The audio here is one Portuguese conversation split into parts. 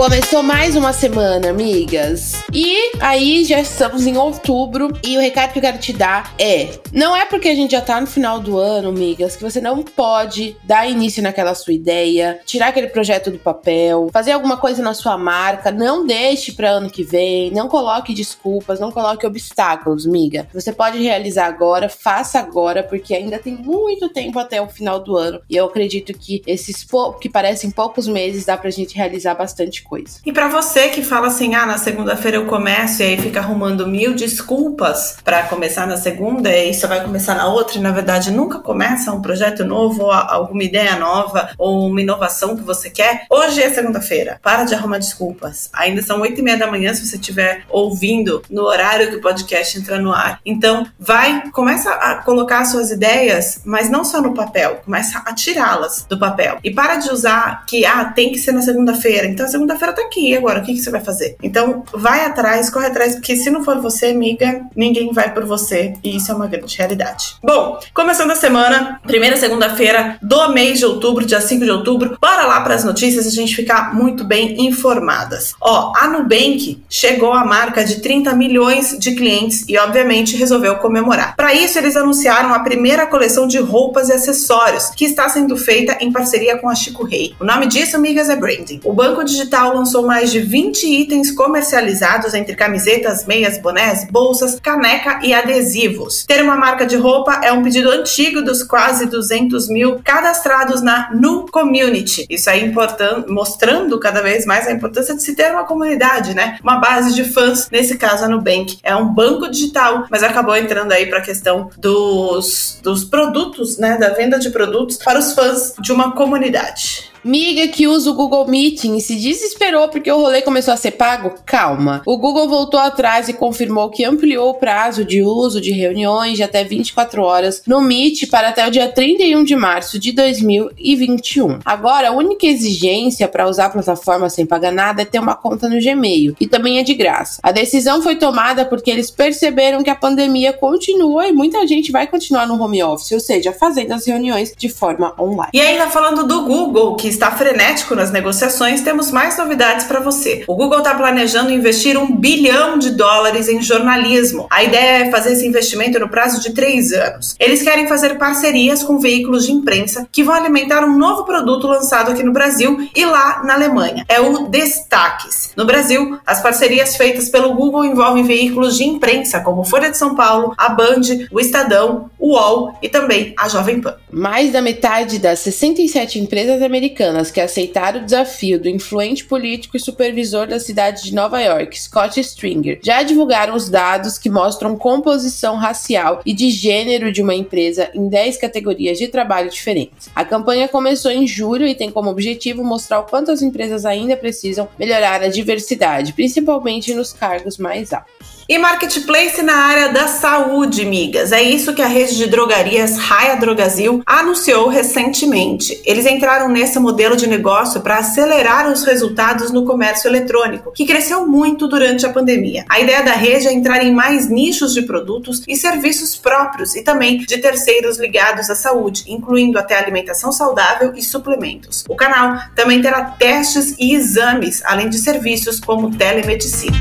Começou mais uma semana, amigas. E aí já estamos em outubro e o recado que eu quero te dar é: não é porque a gente já tá no final do ano, amigas, que você não pode dar início naquela sua ideia, tirar aquele projeto do papel, fazer alguma coisa na sua marca, não deixe para ano que vem, não coloque desculpas, não coloque obstáculos, amiga. Você pode realizar agora, faça agora, porque ainda tem muito tempo até o final do ano. E eu acredito que esses que parecem poucos meses dá pra gente realizar bastante coisa. E para você que fala assim, ah, na segunda-feira eu começo e aí fica arrumando mil desculpas para começar na segunda e você vai começar na outra e na verdade nunca começa um projeto novo ou alguma ideia nova ou uma inovação que você quer, hoje é segunda-feira. Para de arrumar desculpas. Ainda são oito e meia da manhã se você estiver ouvindo no horário que o podcast entra no ar. Então, vai, começa a colocar suas ideias, mas não só no papel, começa a tirá-las do papel. E para de usar que, ah, tem que ser na segunda-feira. Então, segunda segunda-feira tá aqui, agora o que, que você vai fazer? Então, vai atrás, corre atrás, porque se não for você, amiga, ninguém vai por você. E isso é uma grande realidade. Bom, começando a semana, primeira segunda-feira do mês de outubro, dia 5 de outubro, bora lá para as notícias a gente ficar muito bem informadas. Ó, a Nubank chegou à marca de 30 milhões de clientes e, obviamente, resolveu comemorar. Para isso, eles anunciaram a primeira coleção de roupas e acessórios, que está sendo feita em parceria com a Chico Rei. O nome disso, amigas, é branding. O banco digital lançou mais de 20 itens comercializados entre camisetas, meias, bonés, bolsas, caneca e adesivos. Ter uma marca de roupa é um pedido antigo dos quase 200 mil cadastrados na Nu Community. Isso é importante, mostrando cada vez mais a importância de se ter uma comunidade, né? Uma base de fãs, nesse caso a Nubank. É um banco digital, mas acabou entrando aí para a questão dos, dos produtos, né? Da venda de produtos para os fãs de uma comunidade. Miga que usa o Google Meeting se desesperou porque o rolê começou a ser pago? Calma. O Google voltou atrás e confirmou que ampliou o prazo de uso de reuniões de até 24 horas no Meet para até o dia 31 de março de 2021. Agora, a única exigência para usar a plataforma sem pagar nada é ter uma conta no Gmail, e também é de graça. A decisão foi tomada porque eles perceberam que a pandemia continua e muita gente vai continuar no home office, ou seja, fazendo as reuniões de forma online. E ainda falando do Google, que está frenético nas negociações, temos mais novidades para você. O Google está planejando investir um bilhão de dólares em jornalismo. A ideia é fazer esse investimento no prazo de três anos. Eles querem fazer parcerias com veículos de imprensa que vão alimentar um novo produto lançado aqui no Brasil e lá na Alemanha. É o Destaques. No Brasil, as parcerias feitas pelo Google envolvem veículos de imprensa como Folha de São Paulo, a Band, o Estadão, o UOL e também a Jovem Pan. Mais da metade das 67 empresas americanas americanas que aceitaram o desafio do influente político e supervisor da cidade de Nova York, Scott Stringer, já divulgaram os dados que mostram composição racial e de gênero de uma empresa em 10 categorias de trabalho diferentes. A campanha começou em julho e tem como objetivo mostrar o quanto as empresas ainda precisam melhorar a diversidade, principalmente nos cargos mais altos. E marketplace na área da saúde, migas. É isso que a rede de drogarias Raia Drogazil anunciou recentemente. Eles entraram nesse modelo de negócio para acelerar os resultados no comércio eletrônico, que cresceu muito durante a pandemia. A ideia da rede é entrar em mais nichos de produtos e serviços próprios e também de terceiros ligados à saúde, incluindo até alimentação saudável e suplementos. O canal também terá testes e exames, além de serviços como telemedicina.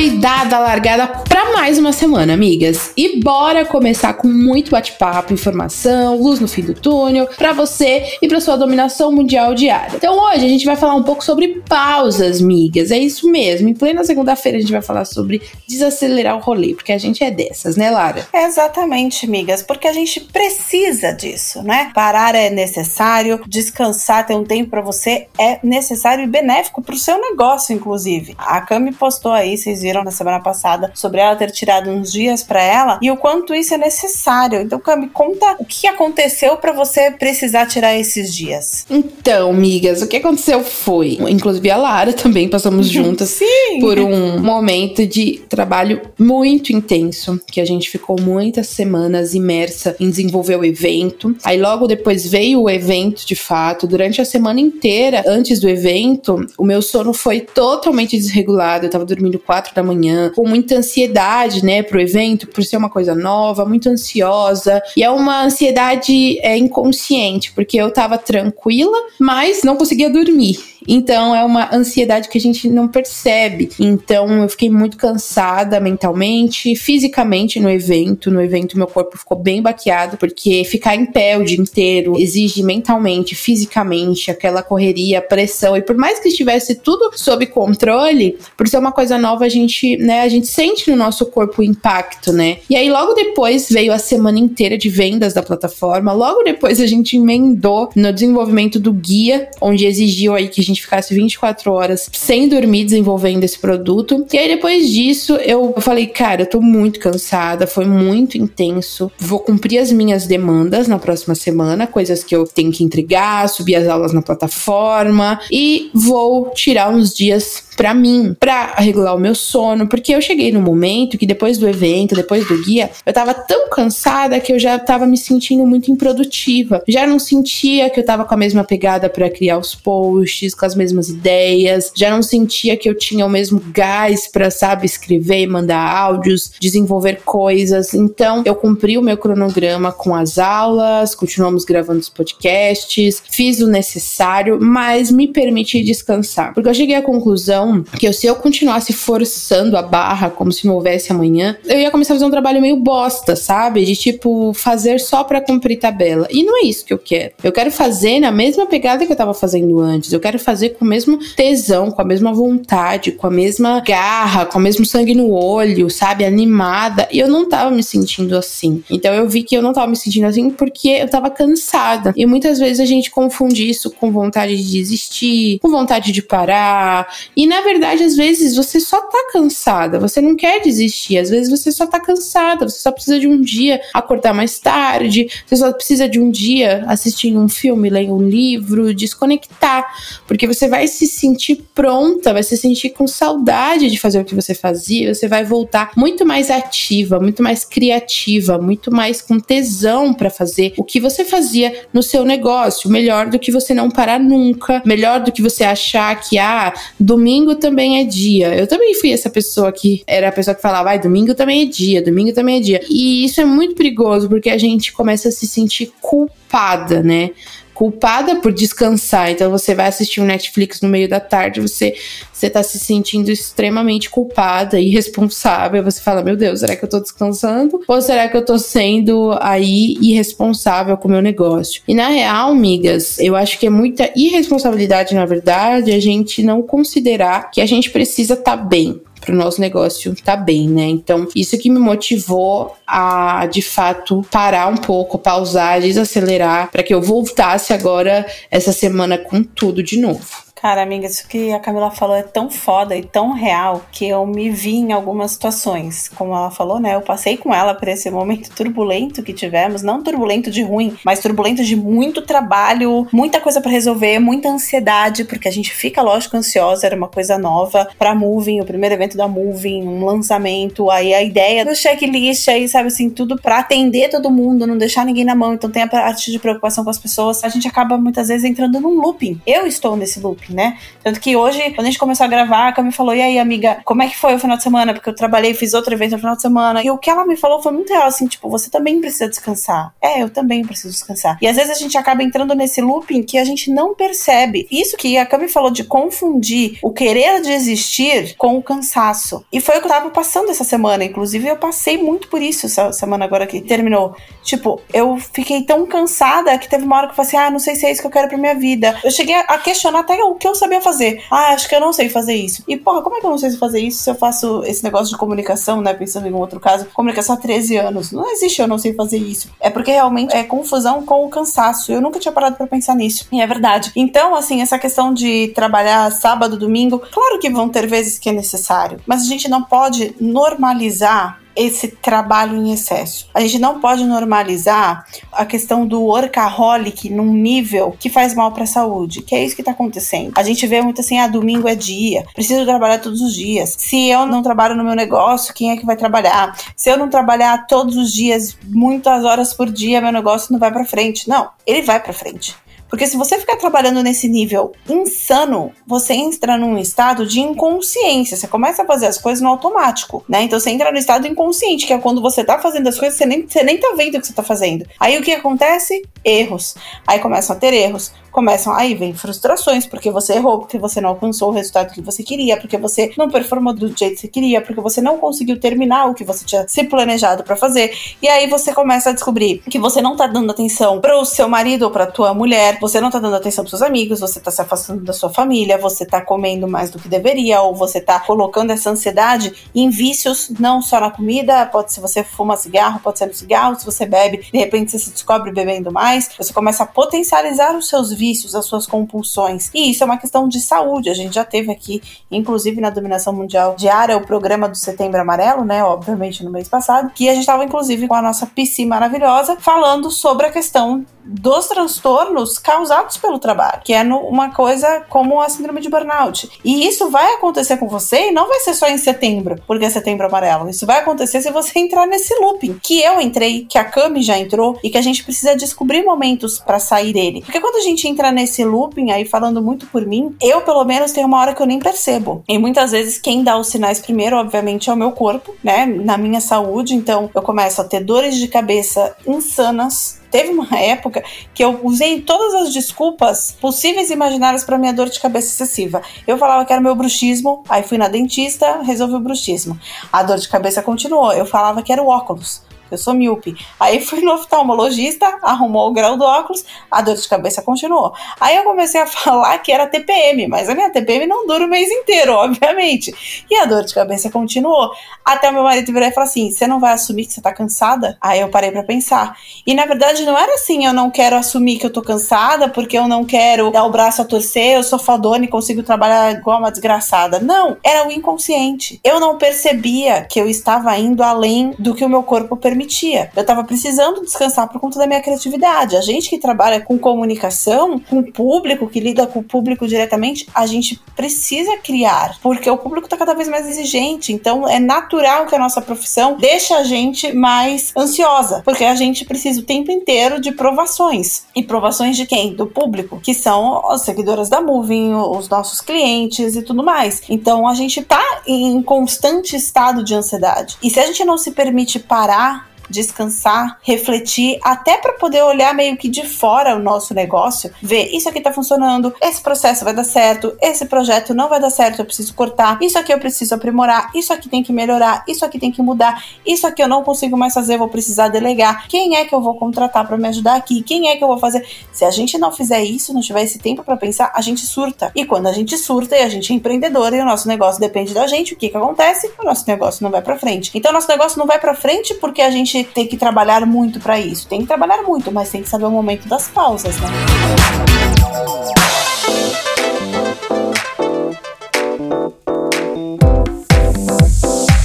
Foi dada a largada mais uma semana, amigas. E bora começar com muito bate-papo, informação, luz no fim do túnel, para você e para sua dominação mundial diária. Então hoje a gente vai falar um pouco sobre pausas, migas. É isso mesmo. Em plena segunda-feira a gente vai falar sobre desacelerar o rolê, porque a gente é dessas, né, Lara? Exatamente, migas, porque a gente precisa disso, né? Parar é necessário, descansar, ter um tempo para você é necessário e benéfico para o seu negócio, inclusive. A Cami postou aí vocês viram na semana passada sobre ela ter ter tirado uns dias para ela e o quanto isso é necessário. Então, Cami, conta o que aconteceu para você precisar tirar esses dias. Então, migas, o que aconteceu foi, inclusive a Lara também passamos juntas Sim. por um momento de trabalho muito intenso, que a gente ficou muitas semanas imersa em desenvolver o evento. Aí logo depois veio o evento de fato. Durante a semana inteira, antes do evento, o meu sono foi totalmente desregulado. Eu tava dormindo quatro da manhã, com muita ansiedade, né, pro evento, por ser uma coisa nova, muito ansiosa. E é uma ansiedade é, inconsciente, porque eu tava tranquila, mas não conseguia dormir. Então é uma ansiedade que a gente não percebe. Então eu fiquei muito cansada mentalmente, fisicamente no evento. No evento meu corpo ficou bem baqueado, porque ficar em pé o dia inteiro exige mentalmente, fisicamente, aquela correria, pressão. E por mais que estivesse tudo sob controle, por ser uma coisa nova, a gente, né, a gente sente no nosso corpo o impacto, né? E aí logo depois veio a semana inteira de vendas da plataforma. Logo depois a gente emendou no desenvolvimento do guia, onde exigiu aí que a gente ficasse 24 horas sem dormir desenvolvendo esse produto. E aí depois disso eu falei, cara, eu tô muito cansada, foi muito intenso. Vou cumprir as minhas demandas na próxima semana, coisas que eu tenho que entregar, subir as aulas na plataforma e vou tirar uns dias para mim, para regular o meu sono, porque eu cheguei no momento que depois do evento, depois do guia, eu tava tão cansada que eu já tava me sentindo muito improdutiva. Já não sentia que eu tava com a mesma pegada para criar os posts, com as mesmas ideias, já não sentia que eu tinha o mesmo gás para, sabe, escrever, mandar áudios, desenvolver coisas. Então, eu cumpri o meu cronograma com as aulas, continuamos gravando os podcasts, fiz o necessário, mas me permiti descansar, porque eu cheguei à conclusão que se eu continuasse forçando a barra como se não houvesse amanhã, eu ia começar a fazer um trabalho meio bosta, sabe? De tipo, fazer só pra cumprir tabela. E não é isso que eu quero. Eu quero fazer na mesma pegada que eu tava fazendo antes. Eu quero fazer com o mesmo tesão, com a mesma vontade, com a mesma garra, com o mesmo sangue no olho, sabe? Animada. E eu não tava me sentindo assim. Então eu vi que eu não tava me sentindo assim porque eu tava cansada. E muitas vezes a gente confunde isso com vontade de desistir, com vontade de parar. E na verdade, às vezes você só tá cansada, você não quer desistir, às vezes você só tá cansada, você só precisa de um dia acordar mais tarde, você só precisa de um dia assistindo um filme, lendo um livro, desconectar, porque você vai se sentir pronta, vai se sentir com saudade de fazer o que você fazia, você vai voltar muito mais ativa, muito mais criativa, muito mais com tesão para fazer o que você fazia no seu negócio, melhor do que você não parar nunca, melhor do que você achar que ah, domingo domingo também é dia. Eu também fui essa pessoa que era a pessoa que falava, ai, domingo também é dia, domingo também é dia. E isso é muito perigoso porque a gente começa a se sentir culpada, né? Culpada por descansar. Então você vai assistir um Netflix no meio da tarde, você você tá se sentindo extremamente culpada e irresponsável. Você fala: "Meu Deus, será que eu tô descansando? Ou será que eu tô sendo aí irresponsável com o meu negócio?". E na real, amigas, eu acho que é muita irresponsabilidade, na verdade, a gente não considerar que a gente precisa estar tá bem para o nosso negócio tá bem, né? Então, isso que me motivou a, de fato, parar um pouco, pausar, desacelerar, para que eu voltasse agora essa semana com tudo de novo. Cara, amiga, isso que a Camila falou é tão foda e tão real que eu me vi em algumas situações. Como ela falou, né? Eu passei com ela por esse momento turbulento que tivemos, não turbulento de ruim, mas turbulento de muito trabalho, muita coisa para resolver, muita ansiedade, porque a gente fica, lógico, ansiosa, era uma coisa nova pra Moving, o primeiro evento da Moving, um lançamento, aí a ideia do checklist, aí, sabe assim, tudo para atender todo mundo, não deixar ninguém na mão, então tem a parte de preocupação com as pessoas. A gente acaba muitas vezes entrando num looping. Eu estou nesse looping né? Tanto que hoje, quando a gente começou a gravar, a Cami falou: E aí, amiga, como é que foi o final de semana? Porque eu trabalhei, fiz outro evento no final de semana. E o que ela me falou foi muito real, assim, tipo, você também precisa descansar. É, eu também preciso descansar. E às vezes a gente acaba entrando nesse looping que a gente não percebe. Isso que a Cami falou de confundir o querer de existir com o cansaço. E foi o que eu tava passando essa semana. Inclusive, eu passei muito por isso essa semana agora que terminou. Tipo, eu fiquei tão cansada que teve uma hora que eu falei assim: ah, não sei se é isso que eu quero pra minha vida. Eu cheguei a questionar até o que eu sabia fazer. Ah, acho que eu não sei fazer isso. E, porra, como é que eu não sei fazer isso se eu faço esse negócio de comunicação, né? Pensando em um outro caso, comunicação há 13 anos. Não existe eu não sei fazer isso. É porque realmente é confusão com o cansaço. Eu nunca tinha parado para pensar nisso. E é verdade. Então, assim, essa questão de trabalhar sábado, domingo, claro que vão ter vezes que é necessário, mas a gente não pode normalizar esse trabalho em excesso. A gente não pode normalizar a questão do workaholic num nível que faz mal para a saúde, que é isso que está acontecendo. A gente vê muito assim, ah, domingo é dia, preciso trabalhar todos os dias. Se eu não trabalho no meu negócio, quem é que vai trabalhar? Se eu não trabalhar todos os dias, muitas horas por dia, meu negócio não vai para frente. Não, ele vai para frente. Porque se você ficar trabalhando nesse nível insano, você entra num estado de inconsciência. Você começa a fazer as coisas no automático, né? Então você entra no estado inconsciente, que é quando você tá fazendo as coisas, você nem, você nem tá vendo o que você tá fazendo. Aí o que acontece? Erros. Aí começam a ter erros começam aí vem frustrações porque você errou, porque você não alcançou o resultado que você queria, porque você não performou do jeito que você queria, porque você não conseguiu terminar o que você tinha se planejado para fazer. E aí você começa a descobrir que você não tá dando atenção para o seu marido ou para tua mulher, você não tá dando atenção pros seus amigos, você tá se afastando da sua família, você tá comendo mais do que deveria ou você tá colocando essa ansiedade em vícios, não só na comida, pode ser você fuma cigarro, pode ser no cigarro, se você bebe, de repente você se descobre bebendo mais, você começa a potencializar os seus vícios, as suas compulsões. E isso é uma questão de saúde. A gente já teve aqui, inclusive na dominação mundial diária, o programa do Setembro Amarelo, né? Obviamente no mês passado, que a gente estava inclusive com a nossa PC maravilhosa falando sobre a questão dos transtornos causados pelo trabalho, que é uma coisa como a síndrome de burnout. E isso vai acontecer com você e não vai ser só em setembro, porque é setembro amarelo. Isso vai acontecer se você entrar nesse looping, que eu entrei, que a Cami já entrou e que a gente precisa descobrir momentos para sair dele. Porque quando a gente entra nesse looping aí falando muito por mim, eu pelo menos tenho uma hora que eu nem percebo. E muitas vezes quem dá os sinais primeiro, obviamente, é o meu corpo, né? Na minha saúde, então eu começo a ter dores de cabeça insanas, teve uma época que eu usei todas as desculpas possíveis e imaginárias para minha dor de cabeça excessiva. Eu falava que era meu bruxismo, aí fui na dentista, resolvi o bruxismo. A dor de cabeça continuou. Eu falava que era o óculos eu sou míope. Aí fui no oftalmologista, arrumou o grau do óculos, a dor de cabeça continuou. Aí eu comecei a falar que era TPM, mas a minha TPM não dura o mês inteiro, obviamente. E a dor de cabeça continuou. Até meu marido virar e falar assim: você não vai assumir que você tá cansada? Aí eu parei para pensar. E na verdade não era assim, eu não quero assumir que eu tô cansada porque eu não quero dar o braço a torcer, eu sou fodona e consigo trabalhar igual uma desgraçada. Não, era o inconsciente. Eu não percebia que eu estava indo além do que o meu corpo permitia permitia. Eu estava precisando descansar por conta da minha criatividade. A gente que trabalha com comunicação, com o público, que lida com o público diretamente, a gente precisa criar, porque o público está cada vez mais exigente. Então é natural que a nossa profissão deixe a gente mais ansiosa, porque a gente precisa o tempo inteiro de provações. E provações de quem? Do público, que são as seguidoras da Moving, os nossos clientes e tudo mais. Então a gente tá em constante estado de ansiedade. E se a gente não se permite parar descansar, refletir, até para poder olhar meio que de fora o nosso negócio, ver isso aqui tá funcionando, esse processo vai dar certo, esse projeto não vai dar certo, eu preciso cortar, isso aqui eu preciso aprimorar, isso aqui tem que melhorar, isso aqui tem que mudar, isso aqui eu não consigo mais fazer, vou precisar delegar. Quem é que eu vou contratar para me ajudar aqui? Quem é que eu vou fazer? Se a gente não fizer isso, não tiver esse tempo para pensar, a gente surta. E quando a gente surta e a gente é empreendedor e o nosso negócio depende da gente, o que que acontece? O nosso negócio não vai para frente. Então, nosso negócio não vai para frente porque a gente tem que trabalhar muito para isso. Tem que trabalhar muito, mas tem que saber o momento das pausas, né?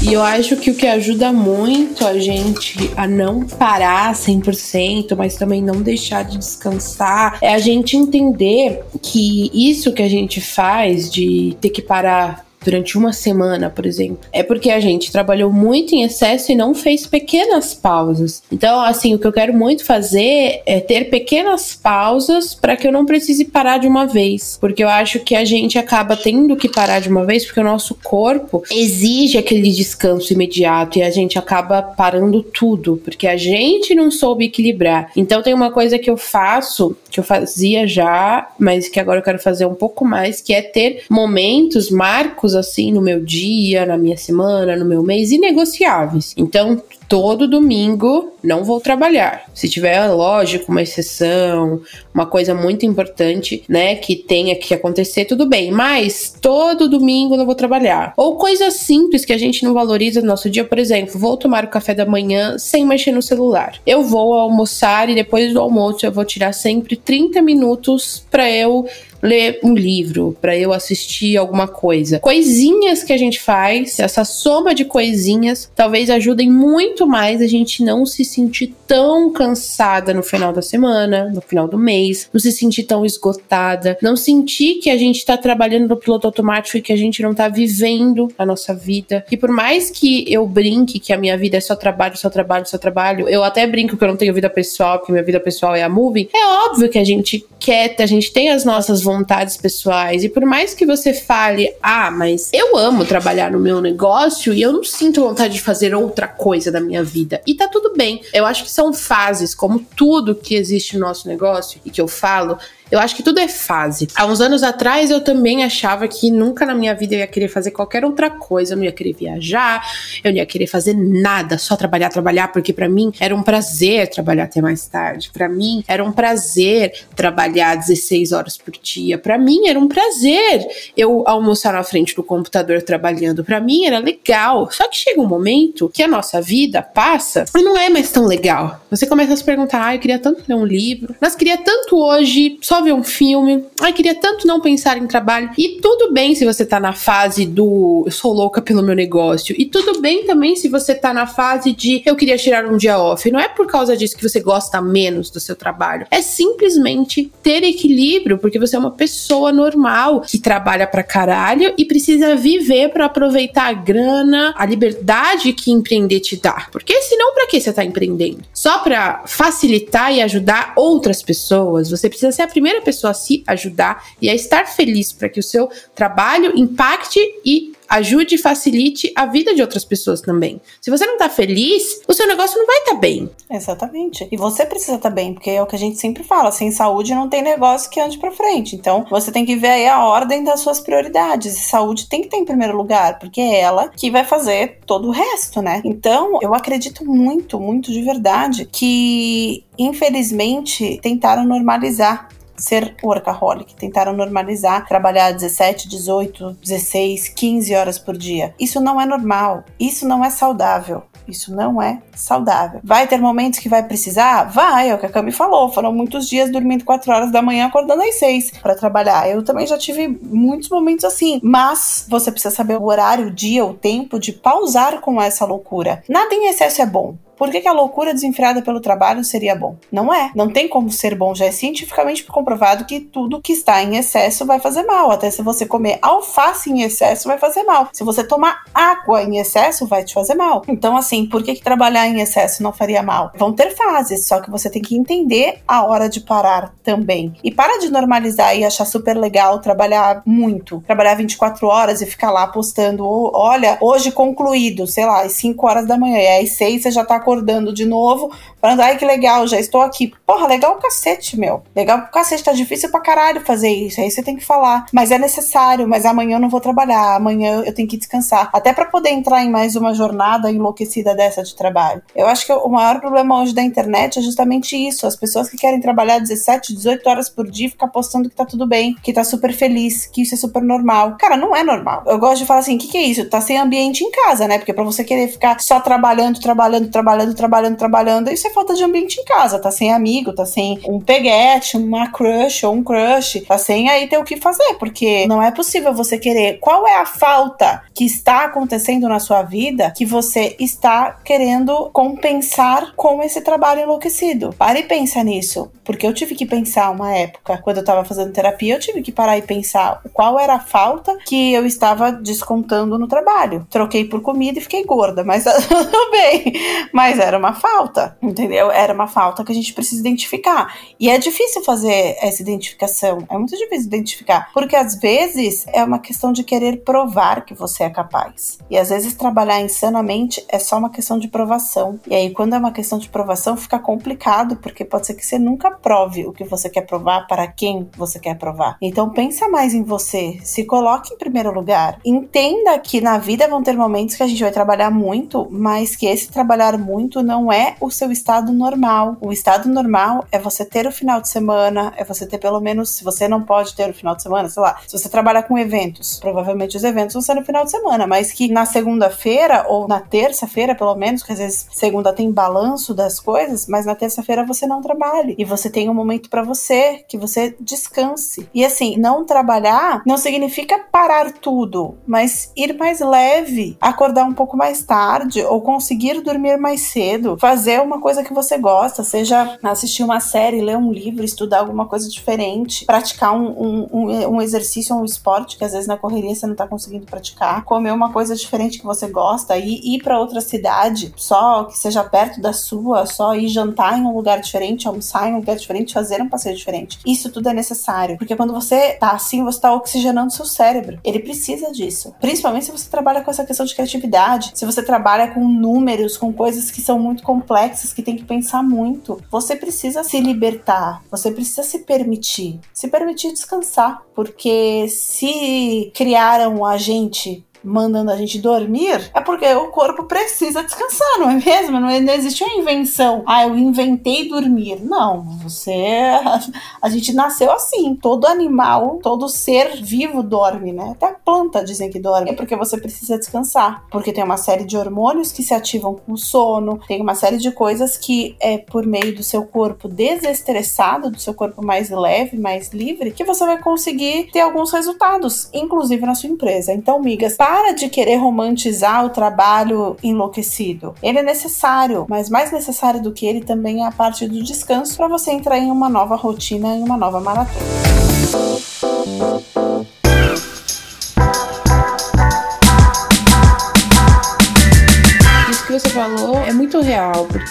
E eu acho que o que ajuda muito a gente a não parar 100%, mas também não deixar de descansar, é a gente entender que isso que a gente faz de ter que parar durante uma semana, por exemplo, é porque a gente trabalhou muito em excesso e não fez pequenas pausas. Então, assim, o que eu quero muito fazer é ter pequenas pausas para que eu não precise parar de uma vez, porque eu acho que a gente acaba tendo que parar de uma vez porque o nosso corpo exige aquele descanso imediato e a gente acaba parando tudo, porque a gente não soube equilibrar. Então, tem uma coisa que eu faço, que eu fazia já, mas que agora eu quero fazer um pouco mais, que é ter momentos, marcos assim no meu dia, na minha semana, no meu mês, inegociáveis. Então, todo domingo não vou trabalhar. Se tiver, lógico, uma exceção, uma coisa muito importante, né, que tenha que acontecer, tudo bem. Mas todo domingo não vou trabalhar. Ou coisas simples que a gente não valoriza no nosso dia, por exemplo, vou tomar o café da manhã sem mexer no celular. Eu vou almoçar e depois do almoço eu vou tirar sempre 30 minutos para eu ler um livro, para eu assistir alguma coisa. Coisinhas que a gente faz, essa soma de coisinhas, talvez ajudem muito mais a gente não se sentir tão cansada no final da semana, no final do mês, não se sentir tão esgotada, não sentir que a gente tá trabalhando no piloto automático e que a gente não tá vivendo a nossa vida. E por mais que eu brinque que a minha vida é só trabalho, só trabalho, só trabalho, eu até brinco que eu não tenho vida pessoal, que minha vida pessoal é a movie, é óbvio que a gente quer, a gente tem as nossas vontades pessoais. E por mais que você fale, ah, mas eu amo trabalhar no meu negócio e eu não sinto vontade de fazer outra coisa da minha vida. E tá tudo bem. Eu acho que são fases, como tudo que existe no nosso negócio e que eu falo, eu acho que tudo é fase. Há uns anos atrás eu também achava que nunca na minha vida eu ia querer fazer qualquer outra coisa. Eu não ia querer viajar, eu não ia querer fazer nada, só trabalhar, trabalhar, porque para mim era um prazer trabalhar até mais tarde. Para mim era um prazer trabalhar 16 horas por dia. Para mim era um prazer eu almoçar na frente do computador trabalhando. Para mim era legal. Só que chega um momento que a nossa vida passa e não é mais tão legal. Você começa a se perguntar: ah, eu queria tanto ler um livro, mas queria tanto hoje só só ver um filme. Ai, queria tanto não pensar em trabalho. E tudo bem se você tá na fase do eu sou louca pelo meu negócio. E tudo bem também se você tá na fase de eu queria tirar um dia off. Não é por causa disso que você gosta menos do seu trabalho. É simplesmente ter equilíbrio, porque você é uma pessoa normal que trabalha pra caralho e precisa viver para aproveitar a grana, a liberdade que empreender te dá. Porque senão, para que você tá empreendendo? Só para facilitar e ajudar outras pessoas, você precisa ser a primeira primeira pessoa a se ajudar e a estar feliz para que o seu trabalho impacte e ajude e facilite a vida de outras pessoas também. Se você não tá feliz, o seu negócio não vai estar tá bem. Exatamente. E você precisa estar tá bem, porque é o que a gente sempre fala, sem saúde não tem negócio que ande para frente. Então, você tem que ver aí a ordem das suas prioridades. E saúde tem que estar em primeiro lugar, porque é ela que vai fazer todo o resto, né? Então, eu acredito muito, muito de verdade que infelizmente tentaram normalizar ser workaholic, tentaram normalizar trabalhar 17, 18, 16, 15 horas por dia. Isso não é normal, isso não é saudável. Isso não é saudável. Vai ter momentos que vai precisar? Vai, é o que a Cami falou. Foram muitos dias dormindo 4 horas da manhã, acordando às 6 para trabalhar. Eu também já tive muitos momentos assim. Mas você precisa saber o horário, o dia, o tempo de pausar com essa loucura. Nada em excesso é bom. Por que, que, a loucura desenfreada pelo trabalho seria bom? Não é. Não tem como ser bom. Já é cientificamente comprovado que tudo que está em excesso vai fazer mal. Até se você comer alface em excesso, vai fazer mal. Se você tomar água em excesso, vai te fazer mal. Então, assim, por que, que trabalhar em excesso não faria mal? Vão ter fases, só que você tem que entender a hora de parar também. E para de normalizar e achar super legal trabalhar muito. Trabalhar 24 horas e ficar lá postando, olha, hoje concluído, sei lá, às 5 horas da manhã. E aí, 6 você já tá acordando de novo, falando, ai que legal, já estou aqui. Porra, legal o cacete, meu. Legal o cacete, tá difícil pra caralho fazer isso. Aí você tem que falar. Mas é necessário, mas amanhã eu não vou trabalhar, amanhã eu tenho que descansar. Até para poder entrar em mais uma jornada enlouquecida dessa de trabalho. Eu acho que o maior problema hoje da internet é justamente isso. As pessoas que querem trabalhar 17, 18 horas por dia ficar postando que tá tudo bem, que tá super feliz, que isso é super normal. Cara, não é normal. Eu gosto de falar assim: o que, que é isso? Tá sem ambiente em casa, né? Porque para você querer ficar só trabalhando, trabalhando, trabalhando, trabalhando, trabalhando, trabalhando, isso é falta de ambiente em casa, tá sem amigo, tá sem um peguete, uma crush ou um crush, tá sem aí ter o que fazer, porque não é possível você querer. Qual é a falta que está acontecendo na sua vida que você está querendo compensar com esse trabalho enlouquecido? Pare e pensa nisso, porque eu tive que pensar uma época, quando eu tava fazendo terapia, eu tive que parar e pensar qual era a falta que eu estava descontando no trabalho. Troquei por comida e fiquei gorda, mas tudo bem. Mas mas era uma falta, entendeu? Era uma falta que a gente precisa identificar. E é difícil fazer essa identificação, é muito difícil identificar, porque às vezes é uma questão de querer provar que você é capaz. E às vezes trabalhar insanamente é só uma questão de provação. E aí, quando é uma questão de provação, fica complicado, porque pode ser que você nunca prove o que você quer provar para quem você quer provar. Então, pensa mais em você, se coloque em primeiro lugar. Entenda que na vida vão ter momentos que a gente vai trabalhar muito, mas que esse trabalhar muito muito, não é o seu estado normal. O estado normal é você ter o final de semana, é você ter pelo menos, se você não pode ter o final de semana, sei lá, se você trabalha com eventos, provavelmente os eventos vão ser no final de semana, mas que na segunda-feira ou na terça-feira, pelo menos, que às vezes segunda tem balanço das coisas, mas na terça-feira você não trabalhe e você tem um momento para você, que você descanse. E assim, não trabalhar não significa parar tudo, mas ir mais leve, acordar um pouco mais tarde ou conseguir dormir mais cedo, fazer uma coisa que você gosta, seja assistir uma série, ler um livro, estudar alguma coisa diferente, praticar um, um, um, exercício um esporte que às vezes na correria você não tá conseguindo praticar, comer uma coisa diferente que você gosta e ir para outra cidade, só que seja perto da sua, só ir jantar em um lugar diferente, almoçar em um lugar diferente, fazer um passeio diferente. Isso tudo é necessário, porque quando você tá assim, você tá oxigenando seu cérebro. Ele precisa disso. Principalmente se você trabalha com essa questão de criatividade, se você trabalha com números, com coisas que são muito complexas, que tem que pensar muito. Você precisa se libertar, você precisa se permitir, se permitir descansar, porque se criaram a gente mandando a gente dormir, é porque o corpo precisa descansar, não é mesmo? Não, não existe uma invenção. Ah, eu inventei dormir. Não, você. A gente nasceu assim. Todo animal, todo ser vivo dorme, né? Até a planta dizem que dorme. É porque você precisa descansar. Porque tem uma série de hormônios que se ativam com o sono, tem uma série de coisas que é por meio do seu corpo desestressado, do seu corpo mais leve, mais livre, que você vai conseguir ter alguns resultados, inclusive na sua empresa. Então, migas, para para de querer romantizar o trabalho enlouquecido. Ele é necessário, mas mais necessário do que ele também é a parte do descanso para você entrar em uma nova rotina, em uma nova maratona.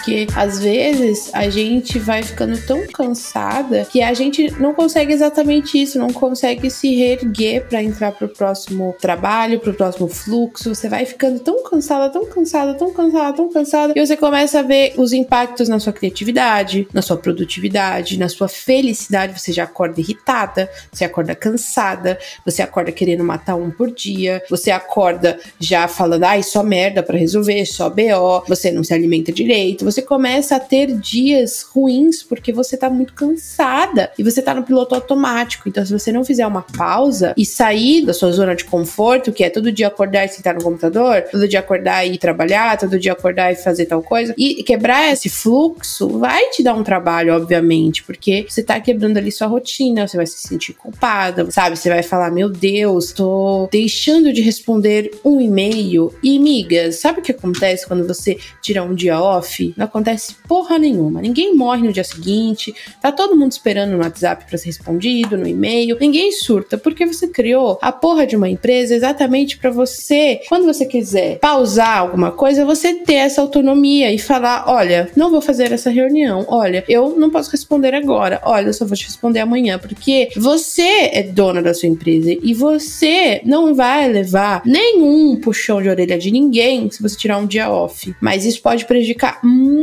Porque às vezes a gente vai ficando tão cansada que a gente não consegue exatamente isso, não consegue se reerguer para entrar pro próximo trabalho, pro próximo fluxo. Você vai ficando tão cansada, tão cansada, tão cansada, tão cansada, e você começa a ver os impactos na sua criatividade, na sua produtividade, na sua felicidade. Você já acorda irritada, você acorda cansada, você acorda querendo matar um por dia, você acorda já falando, ai, só merda para resolver, só BO você não se alimenta direito, você começa a ter dias ruins porque você tá muito cansada e você tá no piloto automático. Então, se você não fizer uma pausa e sair da sua zona de conforto, que é todo dia acordar e sentar no computador, todo dia acordar e trabalhar, todo dia acordar e fazer tal coisa, e quebrar esse fluxo, vai te dar um trabalho, obviamente, porque você tá quebrando ali sua rotina, você vai se sentir culpada, sabe? Você vai falar: Meu Deus, tô deixando de responder um e-mail. E, migas, sabe o que acontece quando você tirar um dia off, acontece porra nenhuma. Ninguém morre no dia seguinte, tá todo mundo esperando no WhatsApp para ser respondido, no e-mail. Ninguém surta, porque você criou a porra de uma empresa exatamente para você, quando você quiser pausar alguma coisa, você ter essa autonomia e falar: olha, não vou fazer essa reunião, olha, eu não posso responder agora, olha, eu só vou te responder amanhã, porque você é dona da sua empresa e você não vai levar nenhum puxão de orelha de ninguém se você tirar um dia off mas isso pode prejudicar muito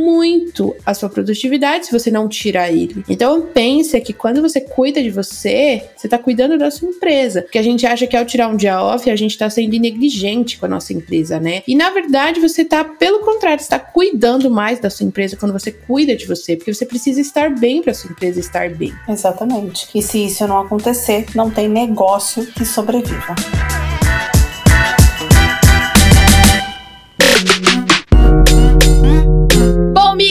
a sua produtividade se você não tirar ele. Então pense que quando você cuida de você, você está cuidando da sua empresa, porque a gente acha que ao tirar um dia off a gente está sendo negligente com a nossa empresa, né? E na verdade você está pelo contrário, está cuidando mais da sua empresa quando você cuida de você, porque você precisa estar bem para sua empresa estar bem. Exatamente. E se isso não acontecer, não tem negócio que sobreviva.